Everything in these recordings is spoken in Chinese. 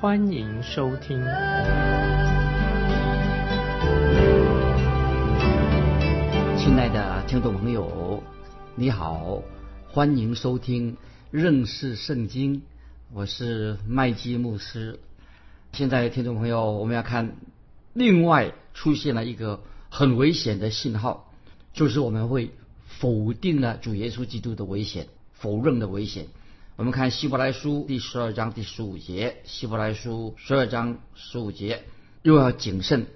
欢迎收听。亲爱的听众朋友，你好，欢迎收听认识圣经，我是麦基牧师。现在听众朋友，我们要看另外出现了一个很危险的信号。就是我们会否定了主耶稣基督的危险，否认的危险。我们看希伯来书第十二章第十五节，希伯来书十二章十五节，又要谨慎，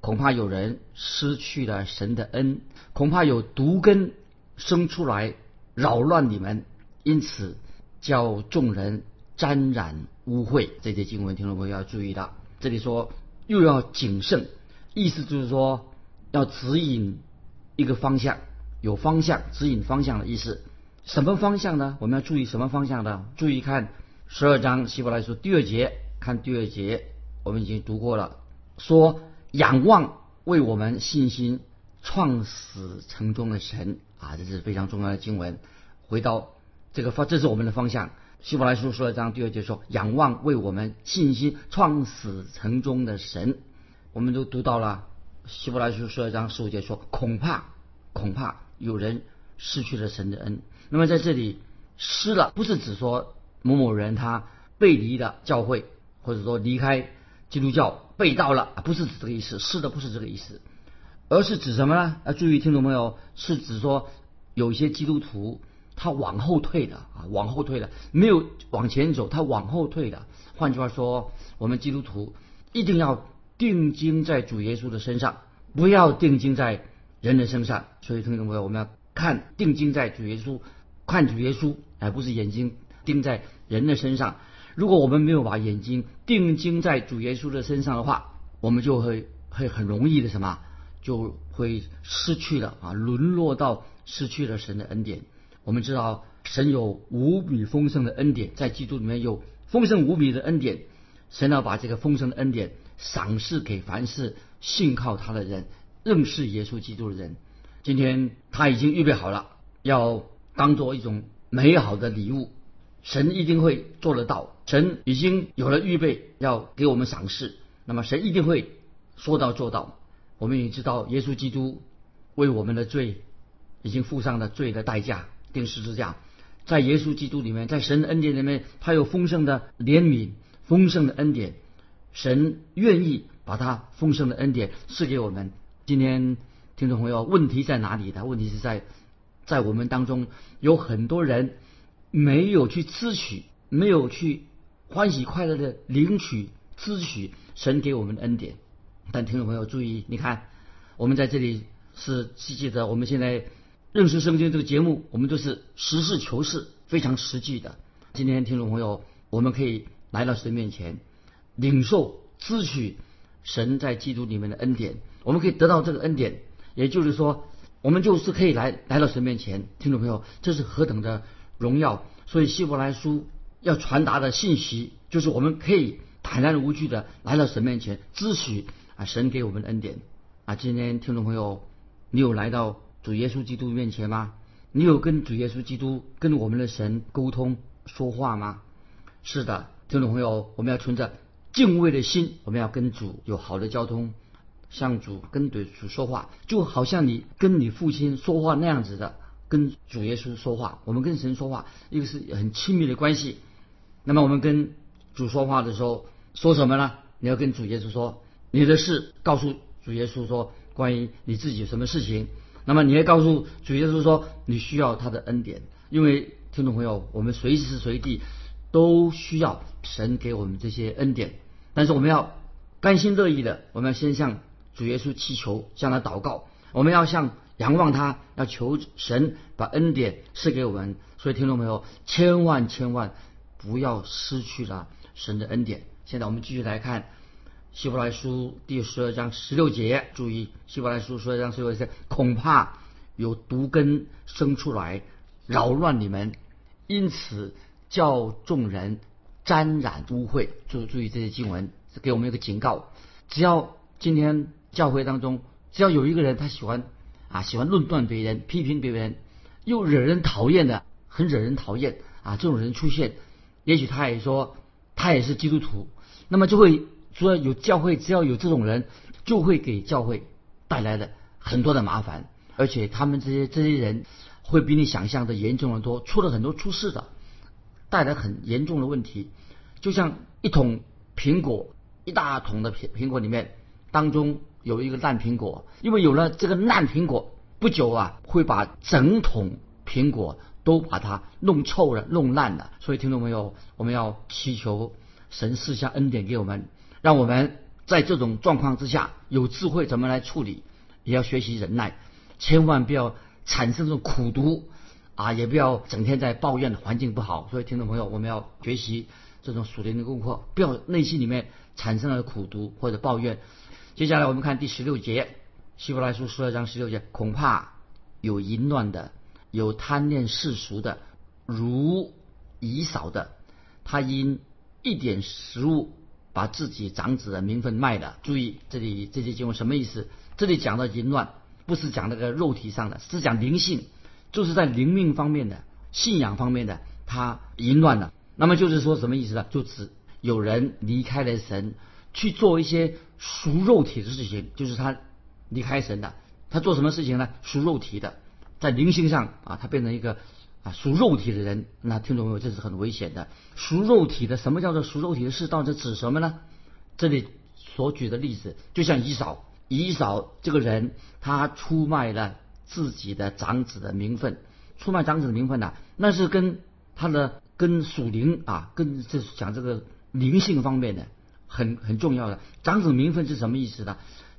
恐怕有人失去了神的恩，恐怕有毒根生出来扰乱你们，因此叫众人沾染污秽。这些经文听众朋友要注意的，这里说又要谨慎，意思就是说要指引。一个方向有方向指引方向的意思，什么方向呢？我们要注意什么方向呢？注意看十二章希伯来书第二节，看第二节，我们已经读过了，说仰望为我们信心创始成终的神啊，这是非常重要的经文。回到这个方，这是我们的方向。希伯来书十二章第二节说，仰望为我们信心创始成终的神，我们都读到了。希伯来书十二章十五节说：“恐怕，恐怕有人失去了神的恩。”那么在这里失了，不是指说某某人他背离了教会，或者说离开基督教背道了，不是指这个意思。失的不是这个意思，而是指什么呢？要注意，听懂没有？是指说有一些基督徒他往后退了啊，往后退了，没有往前走，他往后退了。换句话说，我们基督徒一定要。定睛在主耶稣的身上，不要定睛在人的身上。所以，听众朋友，我们要看定睛在主耶稣，看主耶稣，而不是眼睛盯在人的身上。如果我们没有把眼睛定睛在主耶稣的身上的话，我们就会会很容易的什么，就会失去了啊，沦落到失去了神的恩典。我们知道，神有无比丰盛的恩典，在基督里面有丰盛无比的恩典。神要把这个丰盛的恩典。赏赐给凡是信靠他的人，认识耶稣基督的人。今天他已经预备好了，要当做一种美好的礼物。神一定会做得到。神已经有了预备，要给我们赏赐。那么神一定会说到做到。我们也知道，耶稣基督为我们的罪已经付上了罪的代价，定十字架。在耶稣基督里面，在神的恩典里面，他有丰盛的怜悯，丰盛的恩典。神愿意把他丰盛的恩典赐给我们。今天听众朋友，问题在哪里的？问题是在在我们当中有很多人没有去支取，没有去欢喜快乐的领取、支取神给我们的恩典。但听众朋友注意，你看，我们在这里是记得我们现在认识圣经这个节目，我们都是实事求是、非常实际的。今天听众朋友，我们可以来到神面前。领受、支取神在基督里面的恩典，我们可以得到这个恩典，也就是说，我们就是可以来来到神面前。听众朋友，这是何等的荣耀！所以希伯来书要传达的信息，就是我们可以坦然无惧的来到神面前，支取啊神给我们的恩典啊。今天听众朋友，你有来到主耶稣基督面前吗？你有跟主耶稣基督、跟我们的神沟通说话吗？是的，听众朋友，我们要存着。敬畏的心，我们要跟主有好的交通，向主跟对主说话，就好像你跟你父亲说话那样子的，跟主耶稣说话。我们跟神说话，一个是很亲密的关系。那么我们跟主说话的时候，说什么呢？你要跟主耶稣说你的事，告诉主耶稣说关于你自己什么事情。那么你要告诉主耶稣说你需要他的恩典，因为听众朋友，我们随时随地。都需要神给我们这些恩典，但是我们要甘心乐意的，我们要先向主耶稣祈求，向他祷告，我们要向仰望他，要求神把恩典赐给我们。所以听众朋友，千万千万不要失去了神的恩典。现在我们继续来看希伯来书第十二章十六节，注意希伯来书十二章十六节，恐怕有毒根生出来，扰乱你们，因此叫众人沾染污秽。注注意这些经文，给我们一个警告：只要今天教会当中，只要有一个人他喜欢啊喜欢论断别人、批评别人，又惹人讨厌的，很惹人讨厌啊，这种人出现，也许他也说他也是基督徒，那么就会。说有教会，只要有这种人，就会给教会带来了很多的麻烦，而且他们这些这些人会比你想象的严重的多，出了很多出事的，带来很严重的问题。就像一桶苹果，一大桶的苹苹果里面，当中有一个烂苹果，因为有了这个烂苹果，不久啊会把整桶苹果都把它弄臭了、弄烂了。所以听众朋友，我们要祈求神赐下恩典给我们。让我们在这种状况之下有智慧怎么来处理，也要学习忍耐，千万不要产生这种苦毒啊，也不要整天在抱怨环境不好。所以听众朋友，我们要学习这种属灵的功课，不要内心里面产生了苦毒或者抱怨。接下来我们看第十六节，《希伯来书》十二章十六节，恐怕有淫乱的，有贪恋世俗的，如以扫的，他因一点食物。把自己长子的名分卖了。注意这里这些经文什么意思？这里讲的淫乱，不是讲那个肉体上的，是讲灵性，就是在灵命方面的、信仰方面的，他淫乱了。那么就是说什么意思呢？就指有人离开了神，去做一些属肉体的事情，就是他离开神的。他做什么事情呢？属肉体的，在灵性上啊，他变成一个。啊，属肉体的人，那听众朋友，这是很危险的。属肉体的，什么叫做属肉体的？事到底指什么呢？这里所举的例子，就像以扫，以扫这个人，他出卖了自己的长子的名分，出卖长子的名分呢，那是跟他的跟属灵啊，跟这讲这个灵性方面的很很重要的。长子名分是什么意思呢？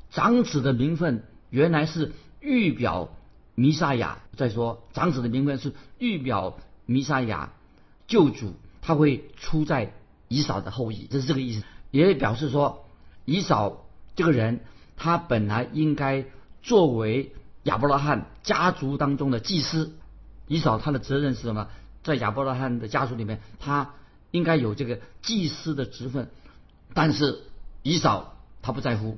长子的名分原来是预表。弥撒亚再说，长子的名分是预表弥撒亚救主，他会出在以扫的后裔，这是这个意思。也表示说，以扫这个人，他本来应该作为亚伯拉罕家族当中的祭司。以扫他的责任是什么？在亚伯拉罕的家族里面，他应该有这个祭司的职分。但是以扫他不在乎，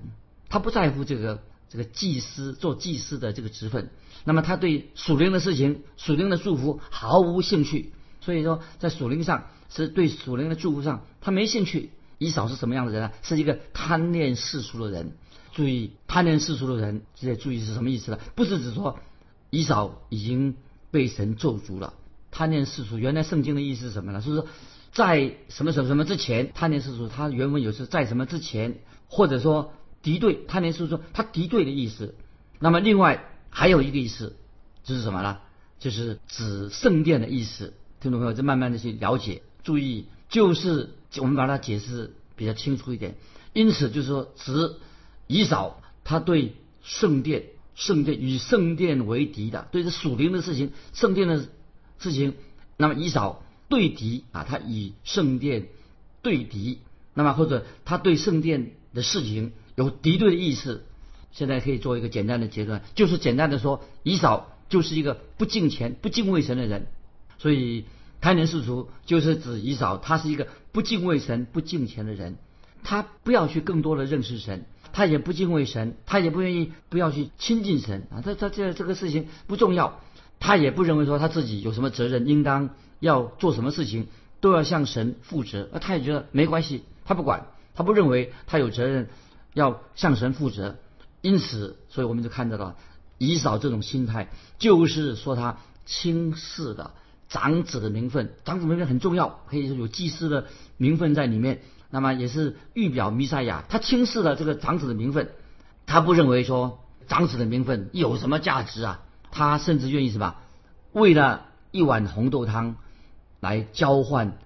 他不在乎这个这个祭司做祭司的这个职分。那么他对属灵的事情、属灵的祝福毫无兴趣，所以说在属灵上是对属灵的祝福上他没兴趣。以扫是什么样的人呢？是一个贪恋世俗的人。注意贪恋世俗的人，这些注意是什么意思呢？不是指说以扫已经被神咒诅了。贪恋世俗，原来圣经的意思是什么呢？就是说在什么什么什么之前贪恋世俗，他原文有时在什么之前，或者说敌对贪恋世俗，他敌对的意思。那么另外。还有一个意思，就是什么呢？就是指圣殿的意思。听众朋友，再慢慢的去了解，注意，就是我们把它解释比较清楚一点。因此，就是说，指以扫他对圣殿、圣殿与圣殿为敌的，对这属灵的事情、圣殿的事情，那么以扫对敌啊，他以圣殿对敌，那么或者他对圣殿的事情有敌对的意思。现在可以做一个简单的结论，就是简单的说，以扫就是一个不敬虔、不敬畏神的人。所以贪婪世俗就是指以扫，他是一个不敬畏神、不敬虔的人。他不要去更多的认识神，他也不敬畏神，他也不愿意不要去亲近神啊。他他这这个事情不重要，他也不认为说他自己有什么责任，应当要做什么事情都要向神负责。啊，他也觉得没关系，他不管，他不认为他有责任要向神负责。因此，所以我们就看到了以扫这种心态，就是说他轻视了长子的名分，长子名分很重要，可以说有祭司的名分在里面。那么也是预表弥赛亚，他轻视了这个长子的名分，他不认为说长子的名分有什么价值啊？他甚至愿意什么，为了一碗红豆汤来交换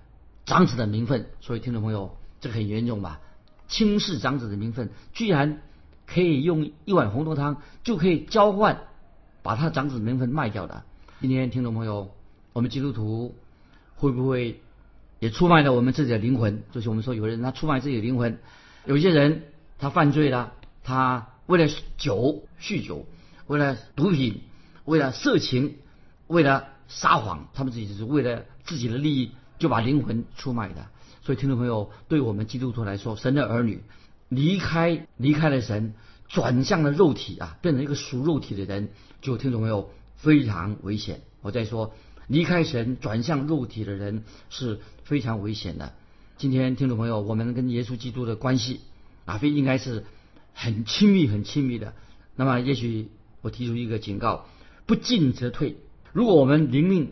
长子的名分。所以听众朋友，这个很严重吧？轻视长子的名分，居然。可以用一碗红豆汤就可以交换，把他长子名分卖掉的。今天听众朋友，我们基督徒会不会也出卖了我们自己的灵魂？就是我们说有人他出卖自己的灵魂，有些人他犯罪了，他为了酒酗酒，为了毒品，为了色情，为了撒谎，他们自己是为了自己的利益，就把灵魂出卖的。所以，听众朋友，对我们基督徒来说，神的儿女离开离开了神，转向了肉体啊，变成一个属肉体的人，就听众朋友非常危险。我再说，离开神转向肉体的人是非常危险的。今天，听众朋友，我们跟耶稣基督的关系啊，非应该是很亲密、很亲密的。那么，也许我提出一个警告：不进则退。如果我们灵命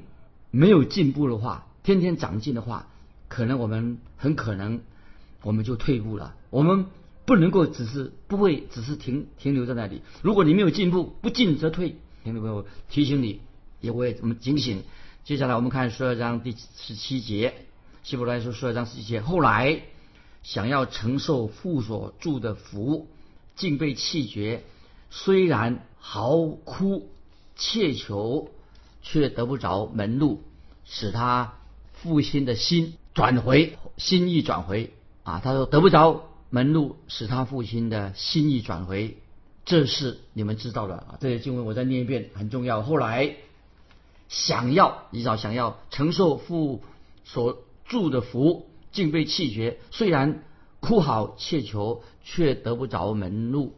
没有进步的话，天天长进的话，可能我们很可能我们就退步了。我们不能够只是不会只是停停留在那里。如果你没有进步，不进则退。听众朋友提醒你，也会我们警醒。接下来我们看十二章第十七节，希伯来书十二章十七节。后来想要承受父所住的福，竟被弃绝。虽然嚎哭切求，却得不着门路，使他父亲的心。转回心意转回啊，他说得不着门路，使他父亲的心意转回，这是你们知道的啊。这些经文我再念一遍，很重要。后来想要以早想要承受父所祝的福，竟被弃绝。虽然哭好切求，却得不着门路，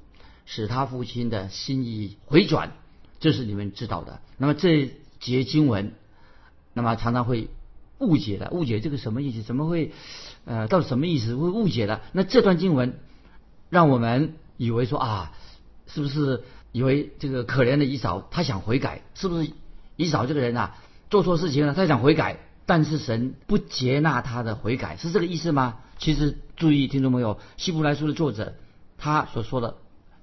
使他父亲的心意回转，这是你们知道的。那么这节经文，那么常常会。误解的，误解这个什么意思？怎么会？呃，到底什么意思？会误解的？那这段经文让我们以为说啊，是不是以为这个可怜的以扫他想悔改？是不是以扫这个人啊做错事情了，他想悔改，但是神不接纳他的悔改，是这个意思吗？其实注意，听众朋友，《希伯来书》的作者他所说的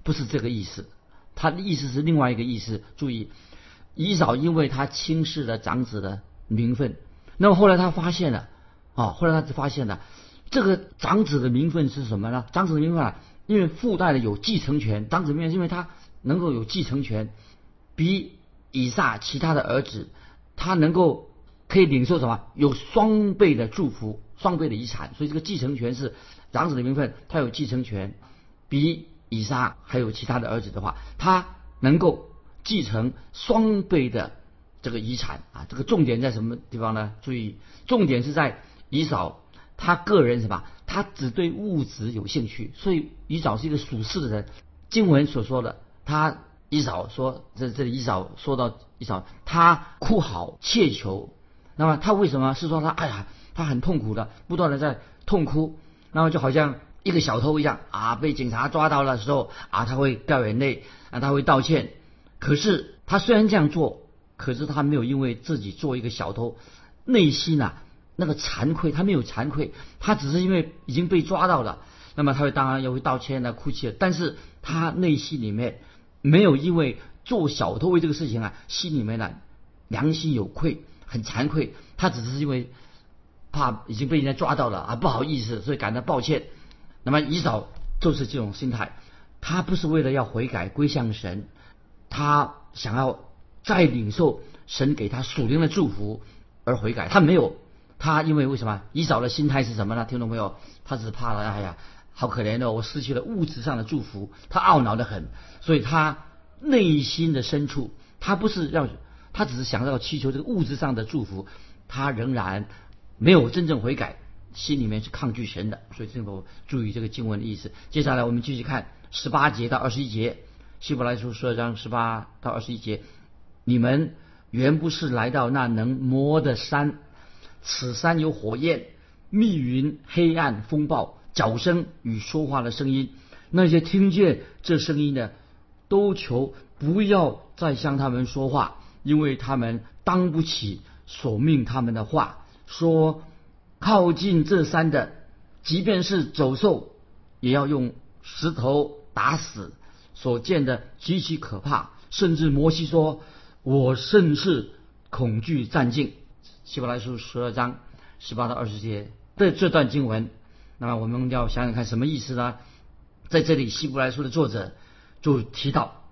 不是这个意思，他的意思是另外一个意思。注意，以扫因为他轻视了长子的名分。那么后来他发现了，啊，后来他就发现了，这个长子的名分是什么呢？长子的名分啊，因为附带的有继承权。长子名分，因为他能够有继承权，比以撒其他的儿子，他能够可以领受什么？有双倍的祝福，双倍的遗产。所以这个继承权是长子的名分，他有继承权，比以撒还有其他的儿子的话，他能够继承双倍的。这个遗产啊，这个重点在什么地方呢？注意，重点是在以扫他个人什么？他只对物质有兴趣，所以以扫是一个属世的人。经文所说的，他以扫说，这这里以扫说到以扫，他哭嚎切求，那么他为什么是说他？哎呀，他很痛苦的，不断的在痛哭，那么就好像一个小偷一样啊，被警察抓到的时候啊，他会掉眼泪啊，他会道歉。可是他虽然这样做。可是他没有因为自己做一个小偷，内心呐那个惭愧，他没有惭愧，他只是因为已经被抓到了，那么他会当然要会道歉的哭泣，但是他内心里面没有因为做小偷为这个事情啊，心里面呢良心有愧，很惭愧，他只是因为怕已经被人家抓到了啊，不好意思，所以感到抱歉。那么以扫就是这种心态，他不是为了要悔改归向神，他想要。再领受神给他属灵的祝福而悔改，他没有，他因为为什么？以扫的心态是什么呢？听懂没有？他只是怕了，哎呀，好可怜的，我失去了物质上的祝福，他懊恼的很，所以他内心的深处，他不是要，他只是想要祈求这个物质上的祝福，他仍然没有真正悔改，心里面是抗拒神的。所以这个注意这个经文的意思。接下来我们继续看十八节到二十一节，希伯来书十二章十八到二十一节。你们原不是来到那能摸的山，此山有火焰、密云、黑暗、风暴、脚声与说话的声音。那些听见这声音的，都求不要再向他们说话，因为他们当不起所命他们的话。说靠近这山的，即便是走兽，也要用石头打死。所见的极其可怕，甚至摩西说。我甚是恐惧战境。希伯来书十二章十八到二十节的这段经文，那么我们要想想看什么意思呢？在这里，希伯来书的作者就提到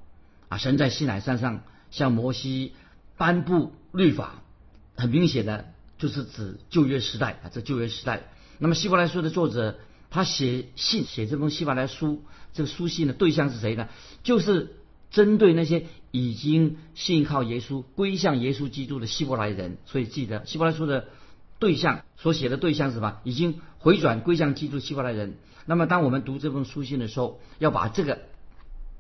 啊，神在西乃山上向摩西颁布律法，很明显的就是指旧约时代啊，这旧约时代。那么希伯来书的作者他写信写这封希伯来书，这个书信的对象是谁呢？就是针对那些已经信靠耶稣、归向耶稣基督的希伯来人。所以记得希伯来书的对象所写的对象是什么？已经回转归向基督希伯来人。那么当我们读这封书信的时候，要把这个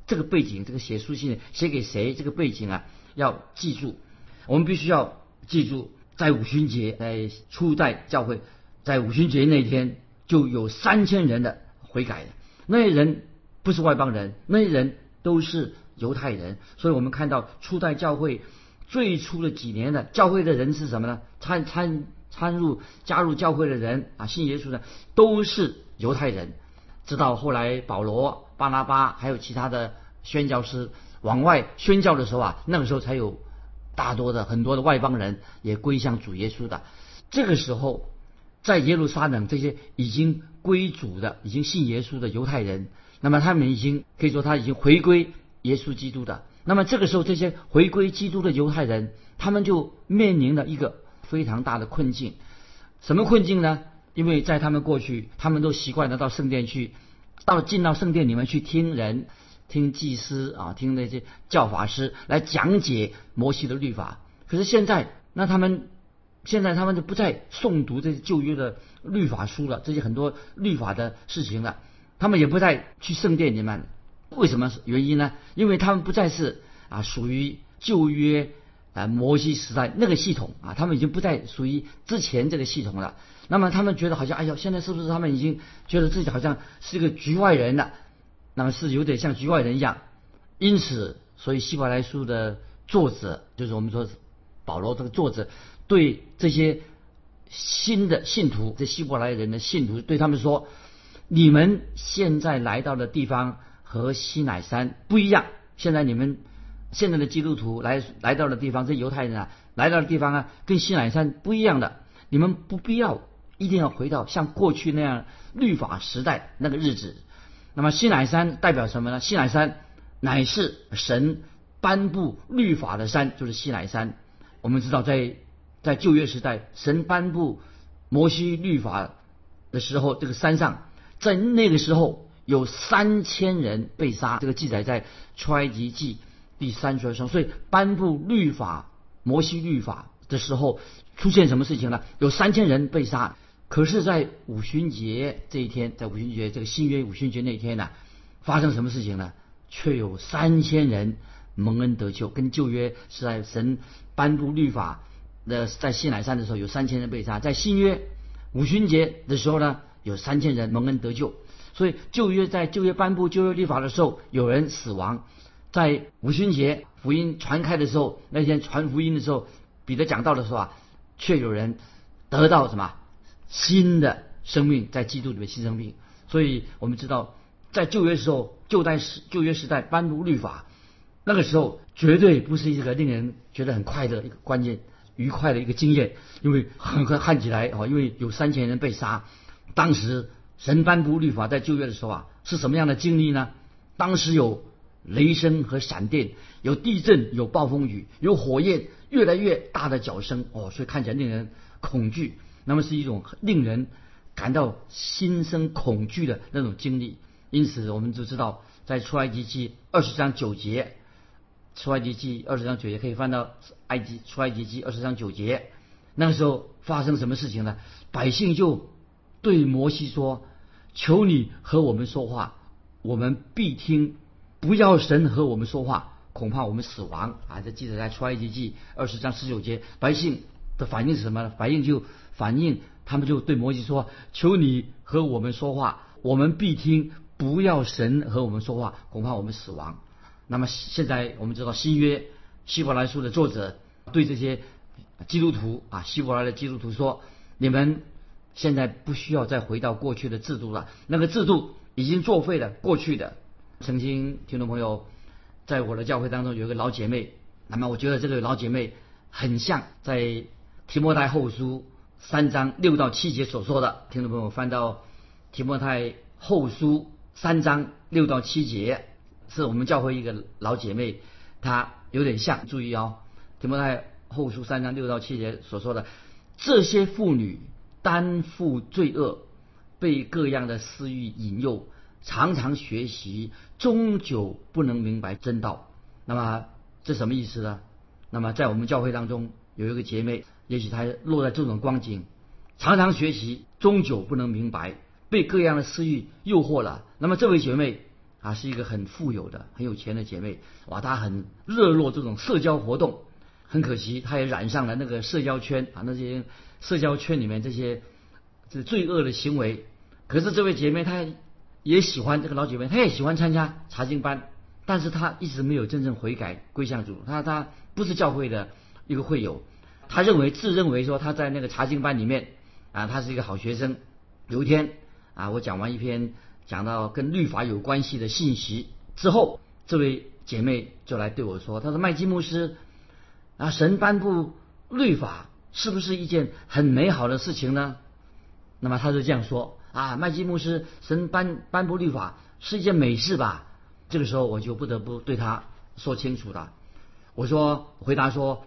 这个背景，这个写书信写给谁？这个背景啊，要记住。我们必须要记住，在五旬节，在初代教会，在五旬节那天就有三千人的悔改的。那些人不是外邦人，那些人都是犹太人。所以我们看到初代教会最初的几年的教会的人是什么呢？参参参入加入教会的人啊，信耶稣的都是犹太人。直到后来保罗、巴拿巴还有其他的宣教师往外宣教的时候啊，那个时候才有。大多的很多的外邦人也归向主耶稣的，这个时候，在耶路撒冷这些已经归主的、已经信耶稣的犹太人，那么他们已经可以说他已经回归耶稣基督的。那么这个时候，这些回归基督的犹太人，他们就面临了一个非常大的困境。什么困境呢？因为在他们过去，他们都习惯的到圣殿去，到进到圣殿里面去听人。听祭司啊，听那些教法师来讲解摩西的律法。可是现在，那他们现在他们就不再诵读这些旧约的律法书了，这些很多律法的事情了。他们也不再去圣殿里面。为什么原因呢？因为他们不再是啊属于旧约啊摩西时代那个系统啊，他们已经不再属于之前这个系统了。那么他们觉得好像，哎呦，现在是不是他们已经觉得自己好像是个局外人了？那么是有点像局外人一样，因此，所以希伯来书的作者，就是我们说保罗这个作者，对这些新的信徒，这希伯来人的信徒，对他们说：你们现在来到的地方和西乃山不一样。现在你们现在的基督徒来来到的地方，这犹太人啊来到的地方啊，跟西乃山不一样的。你们不必要一定要回到像过去那样律法时代那个日子。那么西乃山代表什么呢？西乃山乃是神颁布律法的山，就是西乃山。我们知道，在在旧约时代，神颁布摩西律法的时候，这个山上在那个时候有三千人被杀，这个记载在出埃及记第三十二章。所以颁布律法摩西律法的时候，出现什么事情呢？有三千人被杀。可是，在五旬节这一天，在五旬节这个新约五旬节那一天呢，发生什么事情呢？却有三千人蒙恩得救。跟旧约是在神颁布律法的在西乃山的时候，有三千人被杀；在新约五旬节的时候呢，有三千人蒙恩得救。所以旧约在旧约颁布旧约律法的时候，有人死亡；在五旬节福音传开的时候，那天传福音的时候，彼得讲道的时候啊，却有人得到什么？新的生命在基督里面新生命，所以我们知道，在旧约时候，旧代时旧约时代颁布律法，那个时候绝对不是一个令人觉得很快乐一个关键愉快的一个经验，因为很快看起来啊，因为有三千人被杀。当时神颁布律法在旧约的时候啊，是什么样的经历呢？当时有雷声和闪电，有地震，有暴风雨，有火焰越来越大的脚声哦，所以看起来令人恐惧。那么是一种令人感到心生恐惧的那种经历，因此我们就知道，在出埃及记二十章九节，出埃及记二十章九节可以翻到埃及出埃及记二十章九节，那个时候发生什么事情呢？百姓就对摩西说：“求你和我们说话，我们必听；不要神和我们说话，恐怕我们死亡。”啊，这记载在出埃及记二十章十九节，百姓反应是什么呢？反应就。反应，他们就对摩西说：“求你和我们说话，我们必听；不要神和我们说话，恐怕我们死亡。”那么现在我们知道新约希伯来书的作者对这些基督徒啊，希伯来的基督徒说：“你们现在不需要再回到过去的制度了，那个制度已经作废了。过去的曾经听众朋友在我的教会当中有一个老姐妹，那么我觉得这个老姐妹很像在提摩太后书。”三章六到七节所说的，听众朋友翻到提摩太后书三章六到七节，是我们教会一个老姐妹，她有点像。注意哦，提摩太后书三章六到七节所说的，这些妇女担负罪恶，被各样的私欲引诱，常常学习，终究不能明白真道。那么这什么意思呢？那么在我们教会当中有一个姐妹，也许他落在这种光景，常常学习，终究不能明白，被各样的私欲诱惑了。那么这位姐妹啊，是一个很富有的、很有钱的姐妹，哇，她很热络这种社交活动。很可惜，她也染上了那个社交圈啊，那些社交圈里面这些这罪恶的行为。可是这位姐妹她也喜欢这个老姐妹，她也喜欢参加查经班，但是她一直没有真正悔改归向主。她她不是教会的一个会友，他认为自认为说他在那个查经班里面啊，他是一个好学生。有一天啊，我讲完一篇讲到跟律法有关系的信息之后，这位姐妹就来对我说：“她说麦基牧师。”啊，神颁布律法是不是一件很美好的事情呢？那么他就这样说啊，麦基牧师，神颁颁布律法是一件美事吧？这个时候我就不得不对他说清楚了。我说，回答说，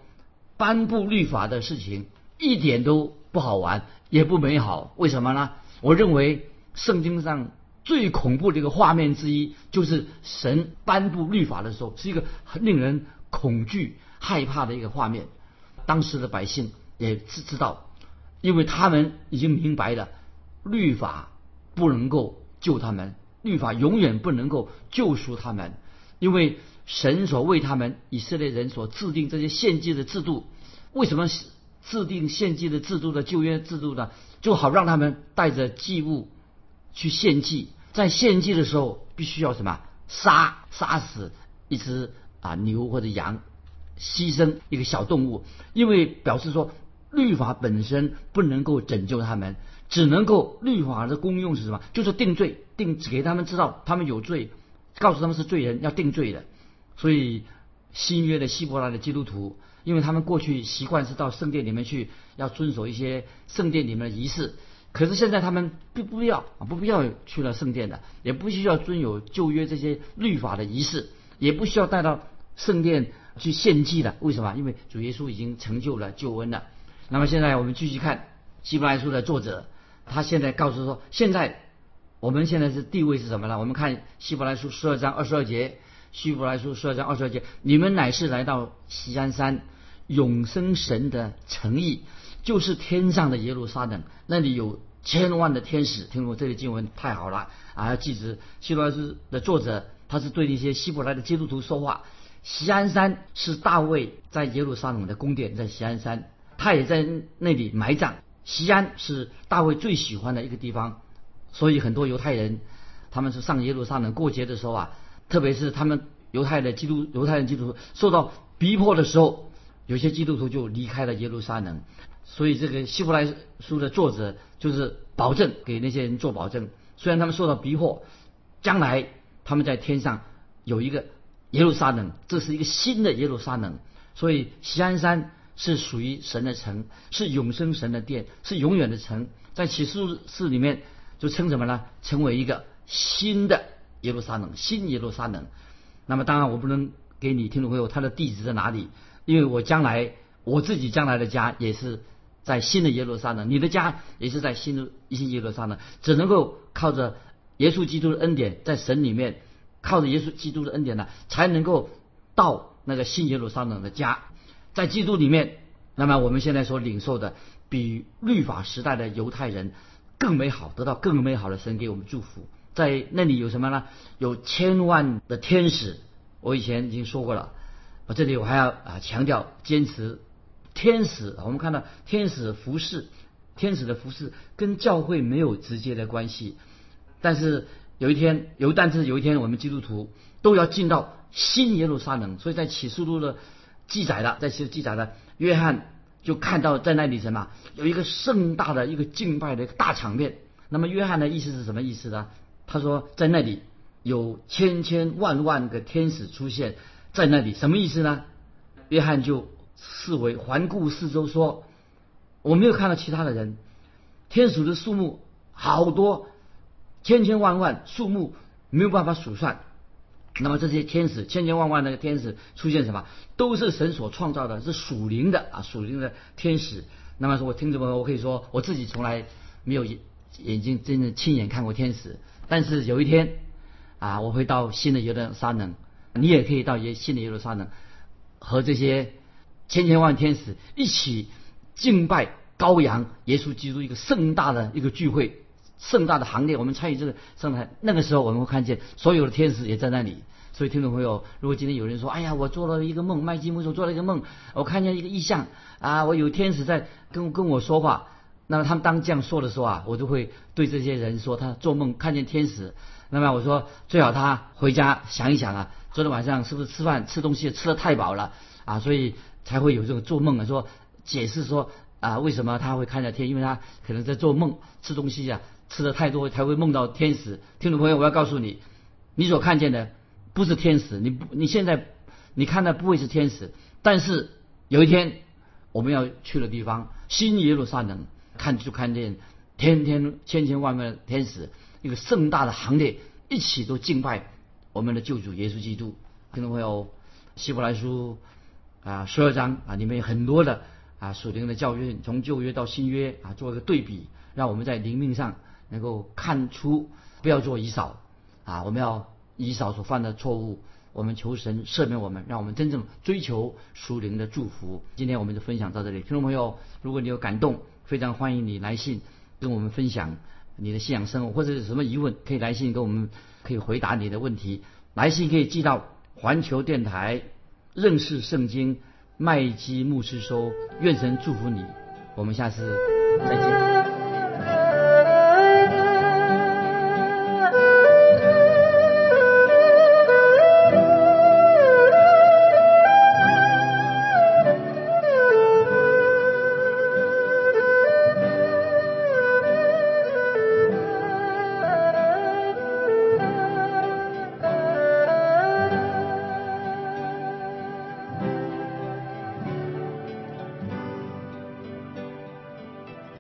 颁布律法的事情一点都不好玩，也不美好。为什么呢？我认为圣经上最恐怖的一个画面之一，就是神颁布律法的时候，是一个很令人恐惧。害怕的一个画面，当时的百姓也知知道，因为他们已经明白了，律法不能够救他们，律法永远不能够救赎他们，因为神所为他们以色列人所制定这些献祭的制度，为什么制定献祭的制度的旧约制度呢？就好让他们带着祭物去献祭，在献祭的时候必须要什么杀杀死一只啊牛或者羊。牺牲一个小动物，因为表示说律法本身不能够拯救他们，只能够律法的功用是什么？就是定罪，定给他们知道他们有罪，告诉他们是罪人，要定罪的。所以新约的希伯来的基督徒，因为他们过去习惯是到圣殿里面去，要遵守一些圣殿里面的仪式，可是现在他们不不必要啊，不必要去了圣殿的，也不需要遵守旧约这些律法的仪式，也不需要带到圣殿。去献祭了，为什么？因为主耶稣已经成就了救恩了。那么现在我们继续看希伯来书的作者，他现在告诉说，现在我们现在是地位是什么呢？我们看希伯来书十二章二十二节，希伯来书十二章二十二节，你们乃是来到西安山永生神的诚意，就是天上的耶路撒冷，那里有千万的天使。听过这个经文太好了啊！记着，希伯来书的作者他是对那些希伯来的基督徒说话。锡安山是大卫在耶路撒冷的宫殿，在锡安山，他也在那里埋葬。锡安是大卫最喜欢的一个地方，所以很多犹太人，他们是上耶路撒冷过节的时候啊，特别是他们犹太的基督犹太人基督徒受到逼迫的时候，有些基督徒就离开了耶路撒冷。所以这个希伯来书的作者就是保证给那些人做保证，虽然他们受到逼迫，将来他们在天上有一个。耶路撒冷，这是一个新的耶路撒冷，所以锡安山是属于神的城，是永生神的殿，是永远的城。在启示录里面就称什么呢？成为一个新的耶路撒冷，新耶路撒冷。那么当然我不能给你听众朋友他的地址在哪里，因为我将来我自己将来的家也是在新的耶路撒冷，你的家也是在新的新耶路撒冷，只能够靠着耶稣基督的恩典，在神里面。靠着耶稣基督的恩典呢，才能够到那个新耶路撒冷的家，在基督里面。那么我们现在所领受的，比律法时代的犹太人更美好，得到更美好的神给我们祝福。在那里有什么呢？有千万的天使。我以前已经说过了，我这里我还要啊强调坚持天使。我们看到天使服饰，天使的服饰跟教会没有直接的关系，但是。有一天，有但是有一天，我们基督徒都要进到新耶路撒冷。所以在启示录的记载了，在记记载了，约翰就看到在那里什么，有一个盛大的一个敬拜的一个大场面。那么约翰的意思是什么意思呢？他说在那里有千千万万个天使出现在那里，什么意思呢？约翰就视为环顾四周说，我没有看到其他的人，天使的数目好多。千千万万数目没有办法数算，那么这些天使千千万万那个天使出现什么？都是神所创造的，是属灵的啊，属灵的天使。那么说我听这么，我可以说我自己从来没有眼睛真的亲眼看过天使。但是有一天啊，我会到新的耶路撒冷，你也可以到耶新的耶路撒冷，和这些千千万天使一起敬拜羔羊耶稣基督一个盛大的一个聚会，盛大的行列。我们参与这个盛大，那个时候我们会看见所有的天使也在那里。所以，听众朋友，如果今天有人说：“哎呀，我做了一个梦，麦基牧师做了一个梦，我看见一个异象啊，我有天使在跟跟我说话。”那么他们当这样说的时候啊，我就会对这些人说：“他做梦看见天使。”那么我说：“最好他回家想一想啊，昨天晚上是不是吃饭吃东西吃的太饱了啊？所以才会有这种做梦啊。”说解释说啊，为什么他会看见天？因为他可能在做梦吃东西啊，吃的太多才会梦到天使。听众朋友，我要告诉你，你所看见的。不是天使，你不你现在你看的不会是天使，但是有一天我们要去的地方新耶路撒冷，看就看见天天千千万万的天使，一个盛大的行列一起都敬拜我们的救主耶稣基督。听众朋友，希伯来书啊十二章啊里面有很多的啊属灵的教训，从旧约到新约啊做一个对比，让我们在灵命上能够看出不要做以扫啊，我们要。以扫所犯的错误，我们求神赦免我们，让我们真正追求属灵的祝福。今天我们就分享到这里，听众朋友，如果你有感动，非常欢迎你来信跟我们分享你的信仰生活，或者有什么疑问，可以来信跟我们，可以回答你的问题。来信可以寄到环球电台认识圣经麦基牧师收。愿神祝福你，我们下次再见。